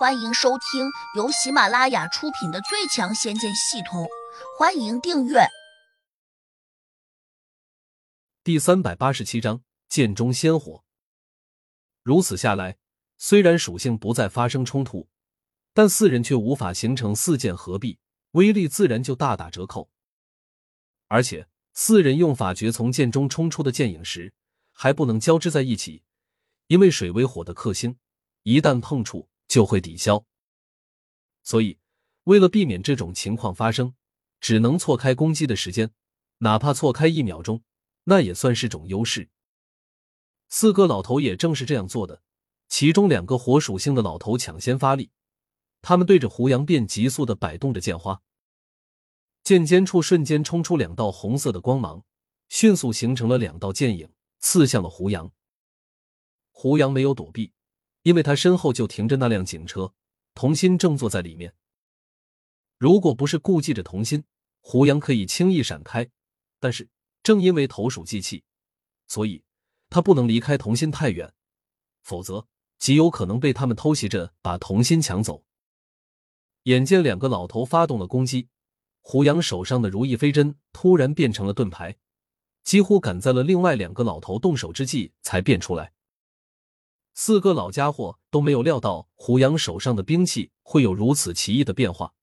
欢迎收听由喜马拉雅出品的《最强仙剑系统》，欢迎订阅。第三百八十七章剑中仙火。如此下来，虽然属性不再发生冲突，但四人却无法形成四剑合璧，威力自然就大打折扣。而且，四人用法诀从剑中冲出的剑影时，还不能交织在一起，因为水为火的克星，一旦碰触。就会抵消，所以为了避免这种情况发生，只能错开攻击的时间，哪怕错开一秒钟，那也算是种优势。四个老头也正是这样做的，其中两个火属性的老头抢先发力，他们对着胡杨便急速的摆动着剑花，剑尖处瞬间冲出两道红色的光芒，迅速形成了两道剑影，刺向了胡杨。胡杨没有躲避。因为他身后就停着那辆警车，童心正坐在里面。如果不是顾忌着童心，胡杨可以轻易闪开。但是正因为投鼠忌器，所以他不能离开童心太远，否则极有可能被他们偷袭着把童心抢走。眼见两个老头发动了攻击，胡杨手上的如意飞针突然变成了盾牌，几乎赶在了另外两个老头动手之际才变出来。四个老家伙都没有料到胡杨手上的兵器会有如此奇异的变化。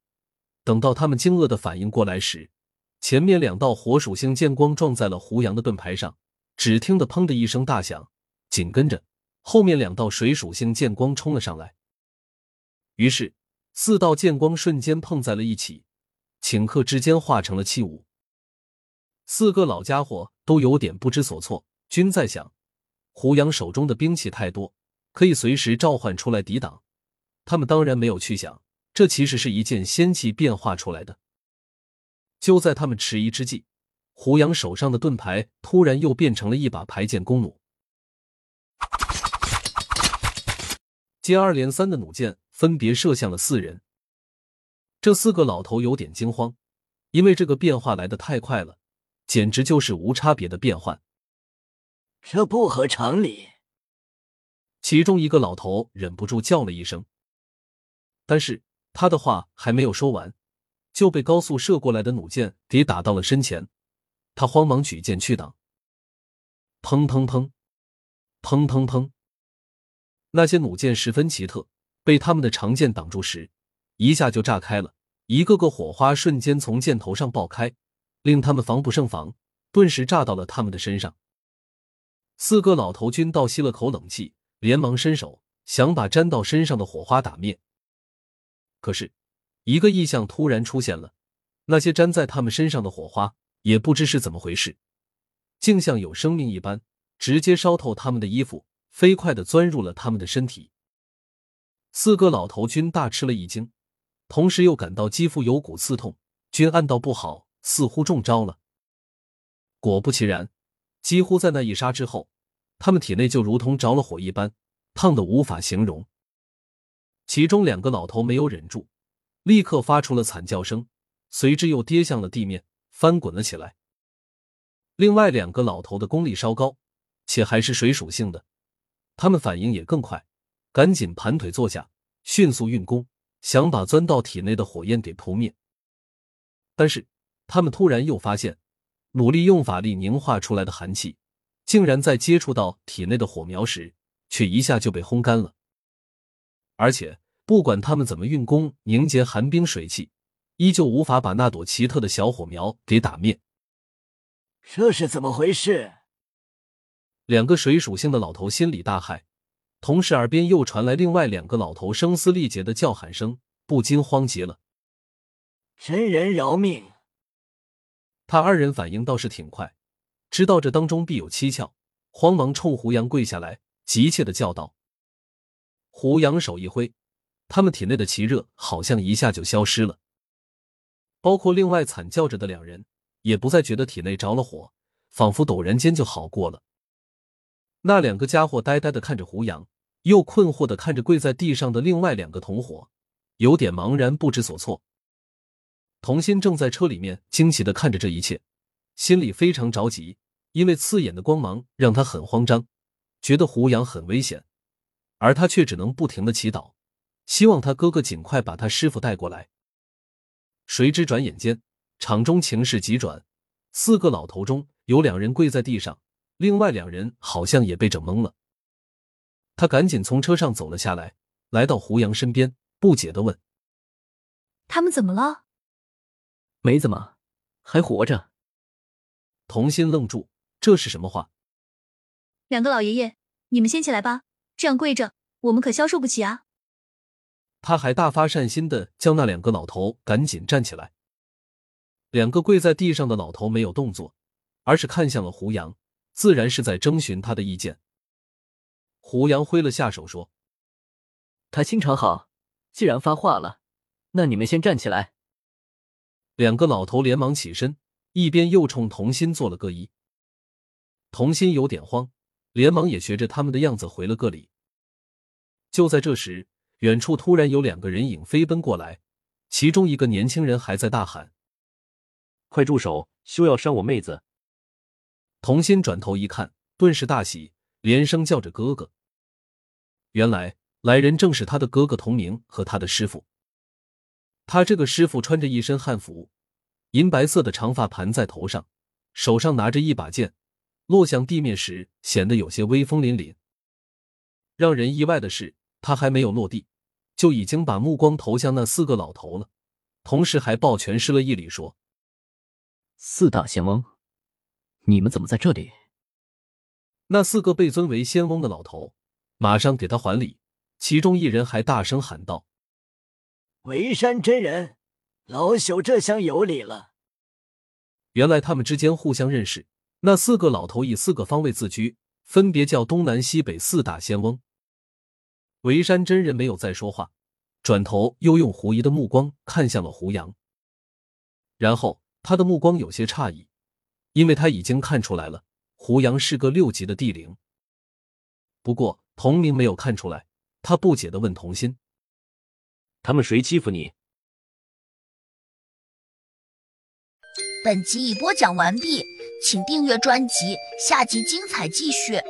等到他们惊愕的反应过来时，前面两道火属性剑光撞在了胡杨的盾牌上，只听得“砰”的一声大响，紧跟着后面两道水属性剑光冲了上来。于是四道剑光瞬间碰在了一起，顷刻之间化成了器物。四个老家伙都有点不知所措，均在想：胡杨手中的兵器太多。可以随时召唤出来抵挡，他们当然没有去想，这其实是一件仙器变化出来的。就在他们迟疑之际，胡杨手上的盾牌突然又变成了一把排剑弓弩，接二连三的弩箭分别射向了四人。这四个老头有点惊慌，因为这个变化来的太快了，简直就是无差别的变换，这不合常理。其中一个老头忍不住叫了一声，但是他的话还没有说完，就被高速射过来的弩箭给打到了身前。他慌忙举剑去挡，砰砰砰，砰砰砰，那些弩箭十分奇特，被他们的长剑挡住时，一下就炸开了，一个个火花瞬间从箭头上爆开，令他们防不胜防，顿时炸到了他们的身上。四个老头均倒吸了口冷气。连忙伸手想把粘到身上的火花打灭，可是，一个异象突然出现了，那些粘在他们身上的火花也不知是怎么回事，竟像有生命一般，直接烧透他们的衣服，飞快的钻入了他们的身体。四个老头均大吃了一惊，同时又感到肌肤有股刺痛，均暗道不好，似乎中招了。果不其然，几乎在那一刹之后。他们体内就如同着了火一般，烫的无法形容。其中两个老头没有忍住，立刻发出了惨叫声，随之又跌向了地面，翻滚了起来。另外两个老头的功力稍高，且还是水属性的，他们反应也更快，赶紧盘腿坐下，迅速运功，想把钻到体内的火焰给扑灭。但是他们突然又发现，努力用法力凝化出来的寒气。竟然在接触到体内的火苗时，却一下就被烘干了。而且，不管他们怎么运功凝结寒冰水气，依旧无法把那朵奇特的小火苗给打灭。这是怎么回事？两个水属性的老头心里大骇，同时耳边又传来另外两个老头声嘶力竭的叫喊声，不禁慌极了。真人饶命！他二人反应倒是挺快。知道这当中必有蹊跷，慌忙冲胡杨跪下来，急切的叫道：“胡杨手一挥，他们体内的奇热好像一下就消失了。包括另外惨叫着的两人，也不再觉得体内着了火，仿佛陡然间就好过了。那两个家伙呆呆的看着胡杨，又困惑的看着跪在地上的另外两个同伙，有点茫然不知所措。童心正在车里面惊奇的看着这一切。”心里非常着急，因为刺眼的光芒让他很慌张，觉得胡杨很危险，而他却只能不停的祈祷，希望他哥哥尽快把他师傅带过来。谁知转眼间，场中情势急转，四个老头中有两人跪在地上，另外两人好像也被整懵了。他赶紧从车上走了下来，来到胡杨身边，不解的问：“他们怎么了？”“没怎么，还活着。”童心愣住，这是什么话？两个老爷爷，你们先起来吧，这样跪着，我们可消受不起啊！他还大发善心的将那两个老头赶紧站起来。两个跪在地上的老头没有动作，而是看向了胡杨，自然是在征询他的意见。胡杨挥了下手说：“他心肠好，既然发话了，那你们先站起来。”两个老头连忙起身。一边又冲童心做了个揖，童心有点慌，连忙也学着他们的样子回了个礼。就在这时，远处突然有两个人影飞奔过来，其中一个年轻人还在大喊：“快住手，休要伤我妹子！”童心转头一看，顿时大喜，连声叫着“哥哥”。原来来人正是他的哥哥童明和他的师傅。他这个师傅穿着一身汉服。银白色的长发盘在头上，手上拿着一把剑，落向地面时显得有些威风凛凛。让人意外的是，他还没有落地，就已经把目光投向那四个老头了，同时还抱拳施了一礼，说：“四大仙翁，你们怎么在这里？”那四个被尊为仙翁的老头马上给他还礼，其中一人还大声喊道：“为山真人。”老朽这厢有礼了。原来他们之间互相认识。那四个老头以四个方位自居，分别叫东南西北四大仙翁。维山真人没有再说话，转头又用狐疑的目光看向了胡杨。然后他的目光有些诧异，因为他已经看出来了，胡杨是个六级的地灵。不过童明没有看出来，他不解的问童心：“他们谁欺负你？”本集已播讲完毕，请订阅专辑，下集精彩继续。